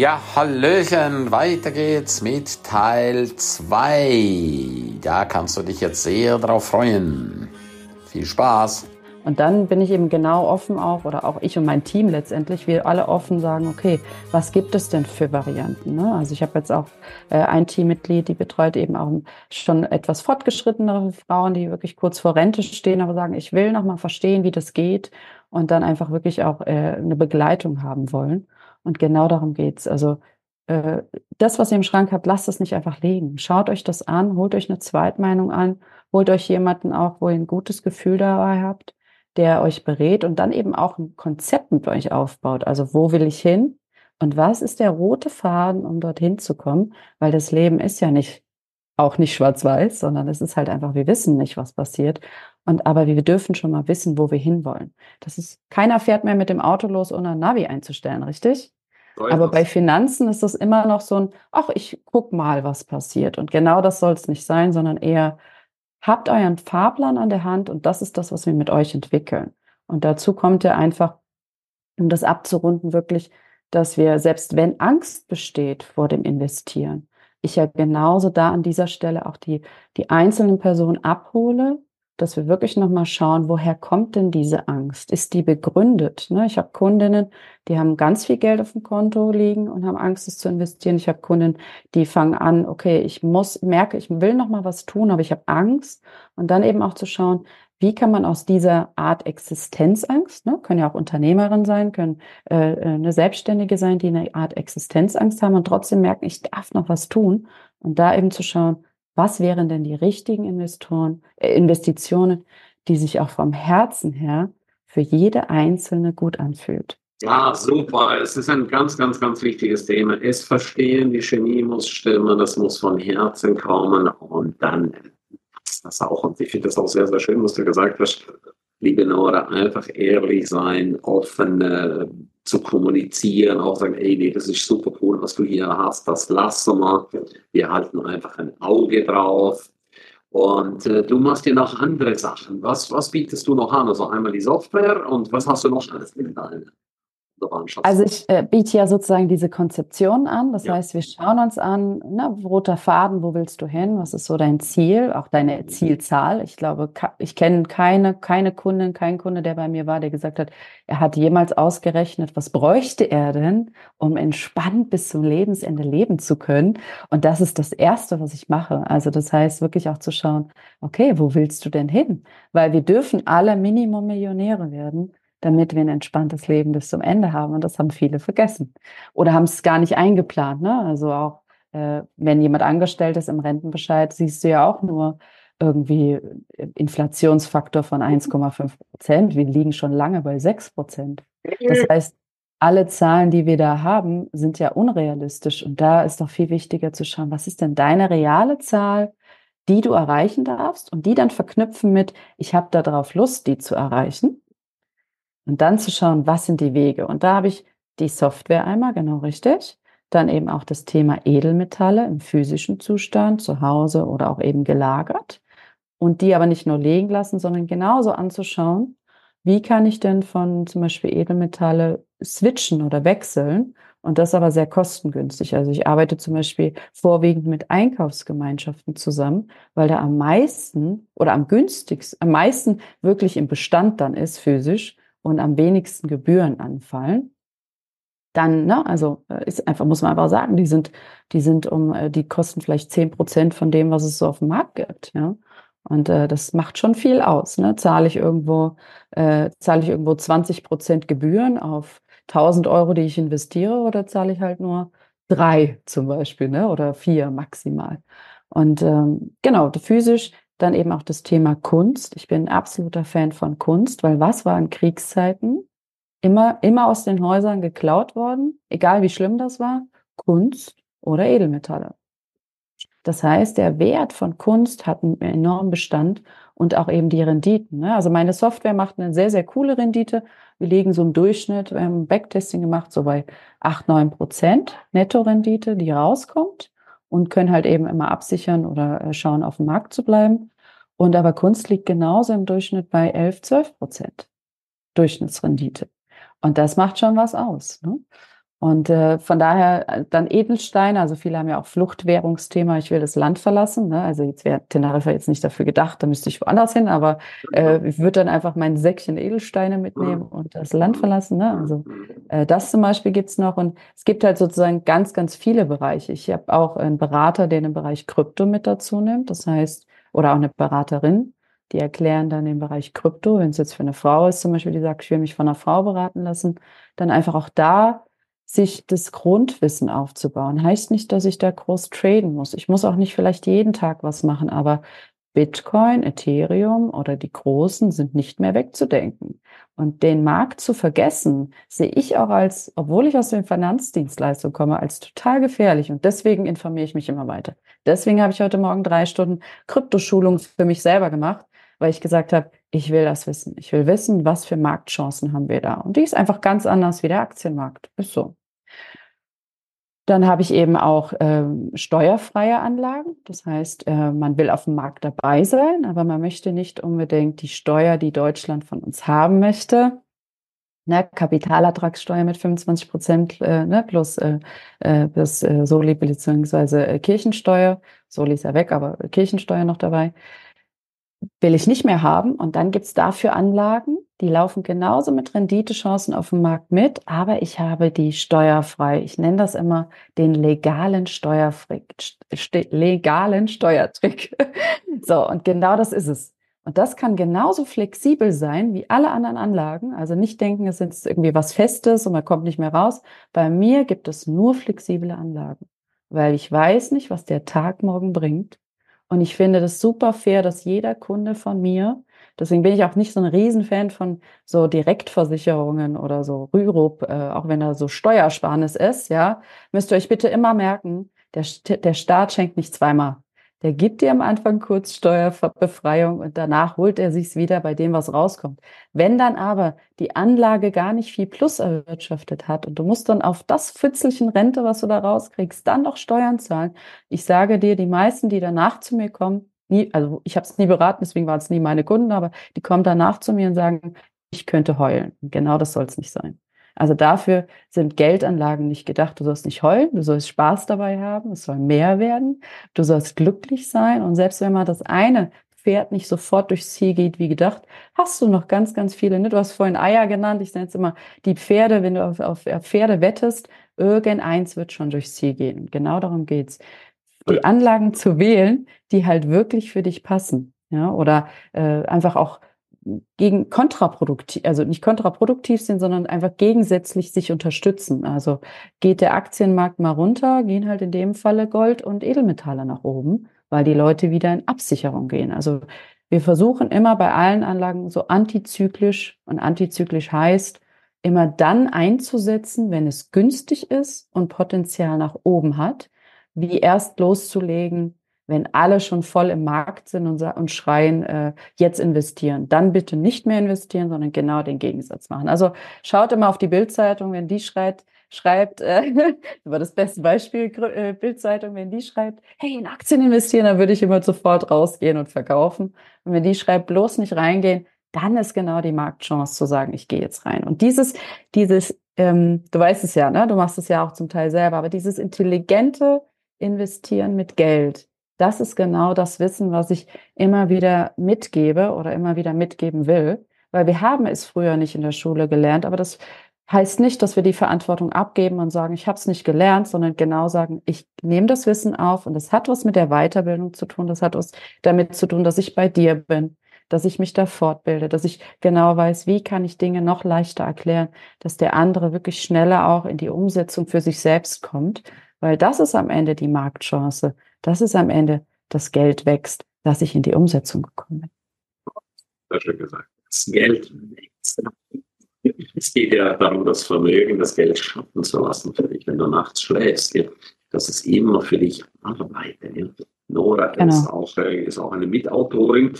Ja, Hallöchen, weiter geht's mit Teil 2. Da kannst du dich jetzt sehr drauf freuen. Viel Spaß! Und dann bin ich eben genau offen auch, oder auch ich und mein Team letztendlich, wir alle offen sagen, okay, was gibt es denn für Varianten? Ne? Also ich habe jetzt auch äh, ein Teammitglied, die betreut eben auch schon etwas fortgeschrittenere Frauen, die wirklich kurz vor Rente stehen, aber sagen, ich will noch mal verstehen, wie das geht und dann einfach wirklich auch äh, eine Begleitung haben wollen. Und genau darum geht's. Also äh, das, was ihr im Schrank habt, lasst es nicht einfach liegen. Schaut euch das an, holt euch eine Zweitmeinung an, holt euch jemanden auch, wo ihr ein gutes Gefühl dabei habt der euch berät und dann eben auch ein Konzept mit euch aufbaut. Also wo will ich hin und was ist der rote Faden, um dorthin zu kommen? Weil das Leben ist ja nicht auch nicht schwarz-weiß, sondern es ist halt einfach, wir wissen nicht, was passiert. Und aber wir dürfen schon mal wissen, wo wir hinwollen. Das ist, keiner fährt mehr mit dem Auto los, ohne ein Navi einzustellen, richtig? Aber bei Finanzen ist das immer noch so ein, ach, ich guck mal, was passiert. Und genau das soll es nicht sein, sondern eher, habt euren Fahrplan an der Hand und das ist das, was wir mit euch entwickeln. Und dazu kommt ja einfach, um das abzurunden, wirklich, dass wir, selbst wenn Angst besteht vor dem Investieren, ich ja genauso da an dieser Stelle auch die, die einzelnen Personen abhole dass wir wirklich nochmal schauen, woher kommt denn diese Angst? Ist die begründet? Ne? Ich habe Kundinnen, die haben ganz viel Geld auf dem Konto liegen und haben Angst, es zu investieren. Ich habe Kundinnen, die fangen an, okay, ich muss, merke, ich will nochmal was tun, aber ich habe Angst. Und dann eben auch zu schauen, wie kann man aus dieser Art Existenzangst, ne, können ja auch Unternehmerin sein, können äh, äh eine Selbstständige sein, die eine Art Existenzangst haben und trotzdem merken, ich darf noch was tun. Und da eben zu schauen, was wären denn die richtigen Investoren, äh, Investitionen, die sich auch vom Herzen her für jede einzelne gut anfühlt. Ja, super. Es ist ein ganz, ganz, ganz wichtiges Thema. Es verstehen, die Chemie muss stimmen, das muss von Herzen kommen und dann das auch. Und ich finde das auch sehr, sehr schön, was du gesagt hast. Liebe Nora, einfach ehrlich sein, offen zu kommunizieren, auch sagen, ey, nee, das ist super cool, was du hier hast, das lassen wir. Wir halten einfach ein Auge drauf. Und äh, du machst dir noch andere Sachen. Was, was bietest du noch an? Also einmal die Software und was hast du noch alles mit deinem? Also ich äh, biete ja sozusagen diese Konzeption an. Das ja. heißt, wir schauen uns an, na, roter Faden, wo willst du hin? Was ist so dein Ziel? Auch deine Zielzahl. Ich glaube, ich kenne keine, keine Kundin, keinen Kunde, der bei mir war, der gesagt hat, er hat jemals ausgerechnet, was bräuchte er denn, um entspannt bis zum Lebensende leben zu können. Und das ist das Erste, was ich mache. Also das heißt wirklich auch zu schauen, okay, wo willst du denn hin? Weil wir dürfen alle Minimum Millionäre werden damit wir ein entspanntes Leben bis zum Ende haben. Und das haben viele vergessen oder haben es gar nicht eingeplant. Ne? Also auch äh, wenn jemand angestellt ist im Rentenbescheid, siehst du ja auch nur irgendwie Inflationsfaktor von 1,5 Prozent. Wir liegen schon lange bei 6 Prozent. Das heißt, alle Zahlen, die wir da haben, sind ja unrealistisch. Und da ist doch viel wichtiger zu schauen, was ist denn deine reale Zahl, die du erreichen darfst und die dann verknüpfen mit, ich habe darauf Lust, die zu erreichen. Und dann zu schauen, was sind die Wege. Und da habe ich die Software einmal, genau richtig. Dann eben auch das Thema Edelmetalle im physischen Zustand, zu Hause oder auch eben gelagert. Und die aber nicht nur legen lassen, sondern genauso anzuschauen, wie kann ich denn von zum Beispiel Edelmetalle switchen oder wechseln und das aber sehr kostengünstig. Also ich arbeite zum Beispiel vorwiegend mit Einkaufsgemeinschaften zusammen, weil da am meisten oder am günstigsten, am meisten wirklich im Bestand dann ist physisch und am wenigsten Gebühren anfallen, dann, ne, also äh, ist einfach, muss man einfach sagen, die sind, die sind um, äh, die kosten vielleicht zehn Prozent von dem, was es so auf dem Markt gibt, ja. Und äh, das macht schon viel aus. Ne? Zahle ich irgendwo, äh, zahle ich irgendwo 20 Prozent Gebühren auf 1000 Euro, die ich investiere, oder zahle ich halt nur drei zum Beispiel, ne? Oder vier maximal. Und ähm, genau, physisch dann eben auch das Thema Kunst. Ich bin ein absoluter Fan von Kunst, weil was war in Kriegszeiten? Immer, immer aus den Häusern geklaut worden, egal wie schlimm das war, Kunst oder Edelmetalle. Das heißt, der Wert von Kunst hat einen enormen Bestand und auch eben die Renditen. Ne? Also meine Software macht eine sehr, sehr coole Rendite. Wir liegen so im Durchschnitt, wir haben Backtesting gemacht, so bei 8, 9 Prozent Nettorendite, die rauskommt und können halt eben immer absichern oder äh, schauen, auf dem Markt zu bleiben. Und aber Kunst liegt genauso im Durchschnitt bei 11, 12 Prozent Durchschnittsrendite. Und das macht schon was aus. Ne? Und äh, von daher äh, dann Edelsteine, also viele haben ja auch Fluchtwährungsthema, ich will das Land verlassen. Ne? Also jetzt wäre Teneriffa jetzt nicht dafür gedacht, da müsste ich woanders hin, aber äh, ich würde dann einfach mein Säckchen Edelsteine mitnehmen und das Land verlassen. Ne? Also äh, das zum Beispiel gibt's noch. Und es gibt halt sozusagen ganz, ganz viele Bereiche. Ich habe auch einen Berater, der den Bereich Krypto mit dazu nimmt. Das heißt, oder auch eine Beraterin, die erklären dann den Bereich Krypto, wenn es jetzt für eine Frau ist, zum Beispiel, die sagt, ich will mich von einer Frau beraten lassen, dann einfach auch da sich das Grundwissen aufzubauen. Heißt nicht, dass ich da groß traden muss. Ich muss auch nicht vielleicht jeden Tag was machen, aber Bitcoin, Ethereum oder die großen sind nicht mehr wegzudenken. Und den Markt zu vergessen, sehe ich auch als, obwohl ich aus den Finanzdienstleistungen komme, als total gefährlich. Und deswegen informiere ich mich immer weiter. Deswegen habe ich heute Morgen drei Stunden Kryptoschulung für mich selber gemacht, weil ich gesagt habe, ich will das wissen. Ich will wissen, was für Marktchancen haben wir da. Und die ist einfach ganz anders wie der Aktienmarkt. Ist so. Dann habe ich eben auch ähm, steuerfreie Anlagen. Das heißt, äh, man will auf dem Markt dabei sein, aber man möchte nicht unbedingt die Steuer, die Deutschland von uns haben möchte. Ne, Kapitalertragssteuer mit 25 Prozent äh, ne, plus, äh, äh plus äh, Soli bzw. Äh, Kirchensteuer. Soli ist ja weg, aber Kirchensteuer noch dabei will ich nicht mehr haben. Und dann gibt's dafür Anlagen, die laufen genauso mit Renditechancen auf dem Markt mit, aber ich habe die steuerfrei. Ich nenne das immer den legalen Steuertrick. legalen Steuertrick. so, und genau das ist es. Und das kann genauso flexibel sein wie alle anderen Anlagen. Also nicht denken, es ist irgendwie was Festes und man kommt nicht mehr raus. Bei mir gibt es nur flexible Anlagen, weil ich weiß nicht, was der Tag morgen bringt. Und ich finde das super fair, dass jeder Kunde von mir, deswegen bin ich auch nicht so ein Riesenfan von so Direktversicherungen oder so Rürup, äh, auch wenn da so Steuersparnis ist, ja, müsst ihr euch bitte immer merken, der, der Staat schenkt nicht zweimal. Der gibt dir am Anfang kurz Steuerbefreiung und danach holt er sich's wieder bei dem, was rauskommt. Wenn dann aber die Anlage gar nicht viel Plus erwirtschaftet hat und du musst dann auf das Fitzelchen Rente, was du da rauskriegst, dann noch Steuern zahlen. Ich sage dir, die meisten, die danach zu mir kommen, nie, also ich habe es nie beraten, deswegen waren es nie meine Kunden, aber die kommen danach zu mir und sagen, ich könnte heulen. Genau das soll es nicht sein. Also dafür sind Geldanlagen nicht gedacht. Du sollst nicht heulen, du sollst Spaß dabei haben, es soll mehr werden, du sollst glücklich sein. Und selbst wenn mal das eine Pferd nicht sofort durchs Ziel geht wie gedacht, hast du noch ganz, ganz viele. Ne? Du hast vorhin Eier genannt, ich nenne es immer die Pferde, wenn du auf, auf Pferde wettest, irgendeins wird schon durchs Ziel gehen. Genau darum geht's. Die Anlagen zu wählen, die halt wirklich für dich passen. Ja, oder äh, einfach auch gegen kontraproduktiv, also nicht kontraproduktiv sind, sondern einfach gegensätzlich sich unterstützen. Also geht der Aktienmarkt mal runter, gehen halt in dem Falle Gold und Edelmetalle nach oben, weil die Leute wieder in Absicherung gehen. Also wir versuchen immer bei allen Anlagen so antizyklisch und antizyklisch heißt, immer dann einzusetzen, wenn es günstig ist und Potenzial nach oben hat, wie erst loszulegen, wenn alle schon voll im Markt sind und, und schreien, äh, jetzt investieren, dann bitte nicht mehr investieren, sondern genau den Gegensatz machen. Also schaut immer auf die Bildzeitung, wenn die schreit, schreibt, äh, das war das beste Beispiel, äh, Bildzeitung, wenn die schreibt, hey, in Aktien investieren, dann würde ich immer sofort rausgehen und verkaufen. Und wenn die schreibt, bloß nicht reingehen, dann ist genau die Marktchance zu sagen, ich gehe jetzt rein. Und dieses, dieses, ähm, du weißt es ja, ne? Du machst es ja auch zum Teil selber, aber dieses intelligente Investieren mit Geld, das ist genau das Wissen, was ich immer wieder mitgebe oder immer wieder mitgeben will, weil wir haben es früher nicht in der Schule gelernt, aber das heißt nicht, dass wir die Verantwortung abgeben und sagen, ich habe es nicht gelernt, sondern genau sagen, ich nehme das Wissen auf und das hat was mit der Weiterbildung zu tun, das hat was damit zu tun, dass ich bei dir bin, dass ich mich da fortbilde, dass ich genau weiß, wie kann ich Dinge noch leichter erklären, dass der andere wirklich schneller auch in die Umsetzung für sich selbst kommt, weil das ist am Ende die Marktchance. Das ist am Ende das Geld wächst, dass ich in die Umsetzung gekommen bin. Sehr schön gesagt. Das Geld wächst. Es geht ja darum, das Vermögen, das Geld schaffen zu lassen für dich, wenn du nachts schläfst. Ja. Das ist immer für dich arbeitet. Ja. Nora genau. ist, auch, äh, ist auch eine Mitautorin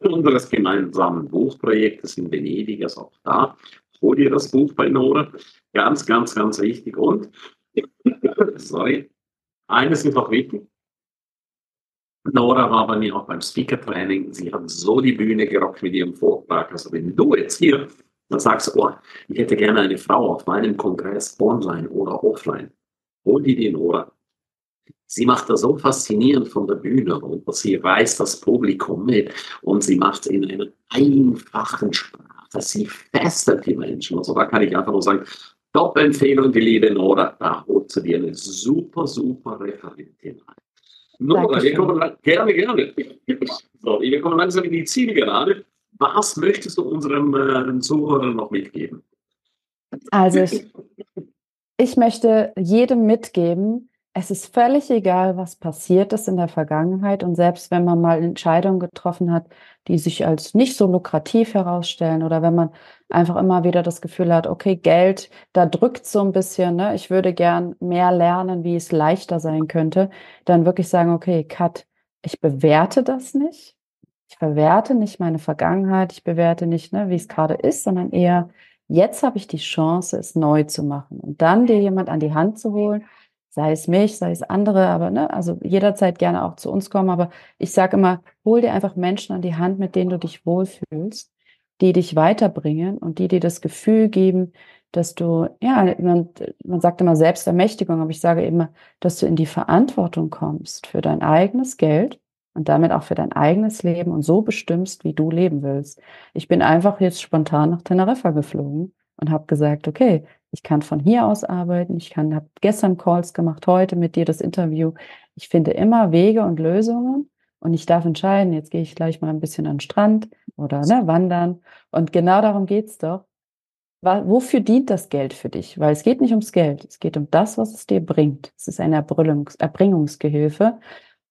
unseres gemeinsamen Buchprojektes in Venedig, ist auch da. Hol dir das Buch bei Nora. Ganz, ganz, ganz wichtig. Und, sorry, eines ist noch wichtig. Nora war bei mir auch beim Speaker-Training. Sie hat so die Bühne gerockt mit ihrem Vortrag. Also wenn du jetzt hier Dann sagst oh, ich hätte gerne eine Frau auf meinem Kongress, online oder offline. Hol die den oder Sie macht das so faszinierend von der Bühne runter. Sie reißt das Publikum mit und sie macht es in einer einfachen Sprache. Sie fesselt die Menschen. Also da kann ich einfach nur sagen, Top-Empfehlung, die liebe Nora. Da holt sie dir eine super, super Referentin rein. Nora, wir kommen gerne, gerne. So, wir kommen langsam in die Zielgerade. Was möchtest du unserem äh, Zuhörern noch mitgeben? Also ich, ich möchte jedem mitgeben, es ist völlig egal, was passiert ist in der Vergangenheit. Und selbst wenn man mal Entscheidungen getroffen hat, die sich als nicht so lukrativ herausstellen oder wenn man einfach immer wieder das Gefühl hat, okay, Geld, da drückt so ein bisschen, ne? ich würde gern mehr lernen, wie es leichter sein könnte, dann wirklich sagen, okay, Cut, ich bewerte das nicht. Ich verwerte nicht meine Vergangenheit, ich bewerte nicht, ne, wie es gerade ist, sondern eher, jetzt habe ich die Chance, es neu zu machen. Und dann dir jemand an die Hand zu holen, sei es mich, sei es andere, aber ne, also jederzeit gerne auch zu uns kommen. Aber ich sage immer, hol dir einfach Menschen an die Hand, mit denen du dich wohlfühlst, die dich weiterbringen und die dir das Gefühl geben, dass du, ja, man, man sagt immer Selbstermächtigung, aber ich sage immer, dass du in die Verantwortung kommst für dein eigenes Geld und damit auch für dein eigenes Leben und so bestimmst, wie du leben willst. Ich bin einfach jetzt spontan nach Teneriffa geflogen und habe gesagt, okay, ich kann von hier aus arbeiten. Ich kann, habe gestern Calls gemacht, heute mit dir das Interview. Ich finde immer Wege und Lösungen und ich darf entscheiden, jetzt gehe ich gleich mal ein bisschen an den Strand oder ne, wandern. Und genau darum geht's doch. Wofür dient das Geld für dich? Weil es geht nicht ums Geld, es geht um das, was es dir bringt. Es ist eine Erbringungs Erbringungsgehilfe.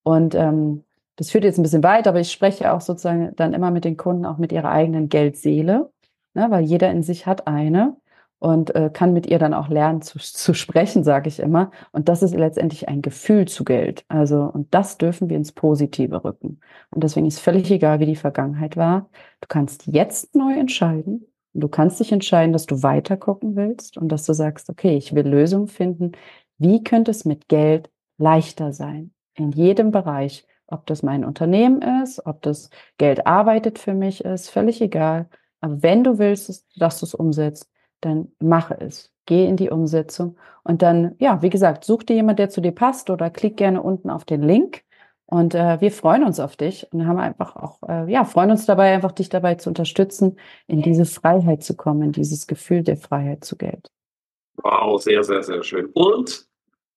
Und ähm, das führt jetzt ein bisschen weit, aber ich spreche auch sozusagen dann immer mit den Kunden auch mit ihrer eigenen Geldseele, ne, weil jeder in sich hat eine und äh, kann mit ihr dann auch lernen zu, zu sprechen, sage ich immer. Und das ist letztendlich ein Gefühl zu Geld. Also, und das dürfen wir ins Positive rücken. Und deswegen ist völlig egal, wie die Vergangenheit war. Du kannst jetzt neu entscheiden. Und du kannst dich entscheiden, dass du weiter gucken willst und dass du sagst, okay, ich will Lösungen finden. Wie könnte es mit Geld leichter sein? In jedem Bereich. Ob das mein Unternehmen ist, ob das Geld arbeitet für mich ist, völlig egal. Aber wenn du willst, dass du es umsetzt, dann mache es. Geh in die Umsetzung und dann, ja, wie gesagt, such dir jemand, der zu dir passt oder klick gerne unten auf den Link. Und äh, wir freuen uns auf dich und haben einfach auch, äh, ja, freuen uns dabei, einfach dich dabei zu unterstützen, in diese Freiheit zu kommen, in dieses Gefühl der Freiheit zu Geld. Wow, sehr, sehr, sehr schön. Und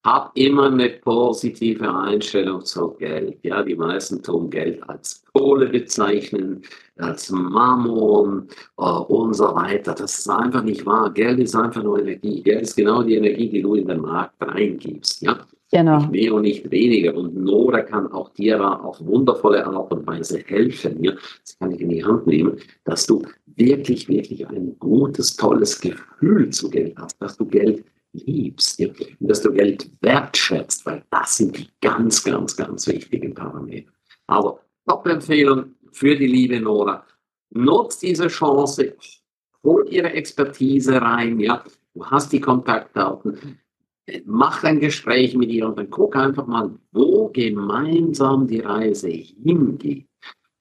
hab immer eine positive Einstellung zu Geld. Ja, die meisten tun Geld als Kohle bezeichnen, als Mammon äh, und so weiter. Das ist einfach nicht wahr. Geld ist einfach nur Energie. Geld ist genau die Energie, die du in den Markt reingibst. Ja, genau. Nicht mehr und nicht weniger. Und Nora kann auch dir auf wundervolle Art und Weise helfen. Ja, das kann ich in die Hand nehmen, dass du wirklich, wirklich ein gutes, tolles Gefühl zu Geld hast, dass du Geld liebst dass du Geld wertschätzt, weil das sind die ganz, ganz, ganz wichtigen Parameter. Aber Top-Empfehlung für die liebe Nora. Nutzt diese Chance, hol ihre Expertise rein, ja. Du hast die Kontaktdaten, mach ein Gespräch mit ihr und dann guck einfach mal, wo gemeinsam die Reise hingeht.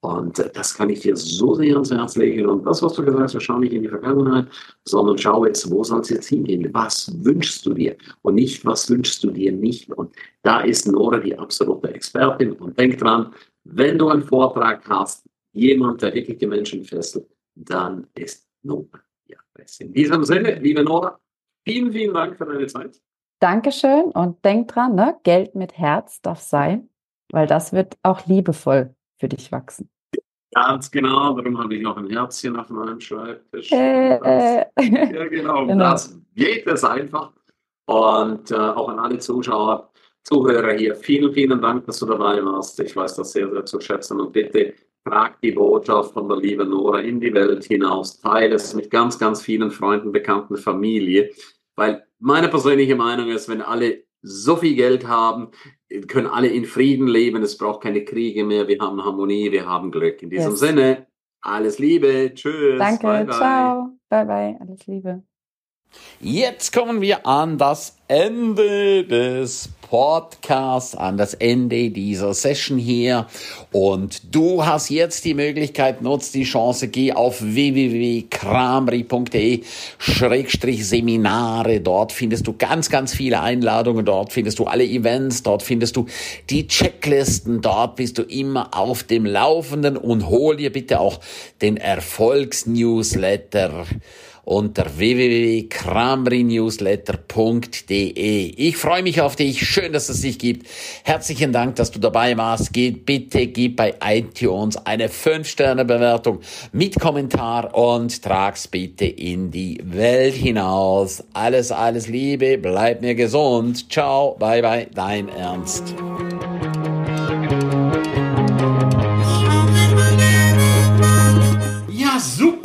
Und äh, das kann ich dir so sehr ans Herz legen. Und das, was du gesagt hast, schau nicht in die Vergangenheit, sondern schau jetzt, wo soll es jetzt hingehen? Was wünschst du dir? Und nicht, was wünschst du dir nicht? Und da ist Nora die absolute Expertin. Und denk dran, wenn du einen Vortrag hast, jemand, der wirklich die Menschen fesselt, dann ist Nora die Adresse. In diesem Sinne, liebe Nora, vielen, vielen Dank für deine Zeit. Dankeschön und denk dran, ne? Geld mit Herz darf sein, weil das wird auch liebevoll für dich wachsen. Ganz genau, darum habe ich noch ein Herzchen auf meinem Schreibtisch. Äh, das, äh. ja, genau, genau. das geht es einfach. Und äh, auch an alle Zuschauer, Zuhörer hier, vielen, vielen Dank, dass du dabei warst. Ich weiß das sehr, sehr zu schätzen. Und bitte trag die Botschaft von der lieben Nora in die Welt hinaus. Teile es mit ganz, ganz vielen Freunden, Bekannten, Familie. Weil meine persönliche Meinung ist, wenn alle so viel Geld haben, können alle in Frieden leben, es braucht keine Kriege mehr, wir haben Harmonie, wir haben Glück. In diesem yes. Sinne, alles Liebe, tschüss. Danke, bye, bye. ciao, bye bye, alles Liebe. Jetzt kommen wir an das Ende des Podcasts, an das Ende dieser Session hier. Und du hast jetzt die Möglichkeit, nutz die Chance, geh auf www.kramri.de Seminare. Dort findest du ganz, ganz viele Einladungen. Dort findest du alle Events. Dort findest du die Checklisten. Dort bist du immer auf dem Laufenden und hol dir bitte auch den Erfolgsnewsletter unter www.kramrinewsletter.de. Ich freue mich auf dich. Schön, dass es dich gibt. Herzlichen Dank, dass du dabei warst. Geht bitte, gib bei iTunes eine 5-Sterne-Bewertung mit Kommentar und trag's bitte in die Welt hinaus. Alles, alles Liebe. Bleib mir gesund. Ciao. Bye, bye. Dein Ernst.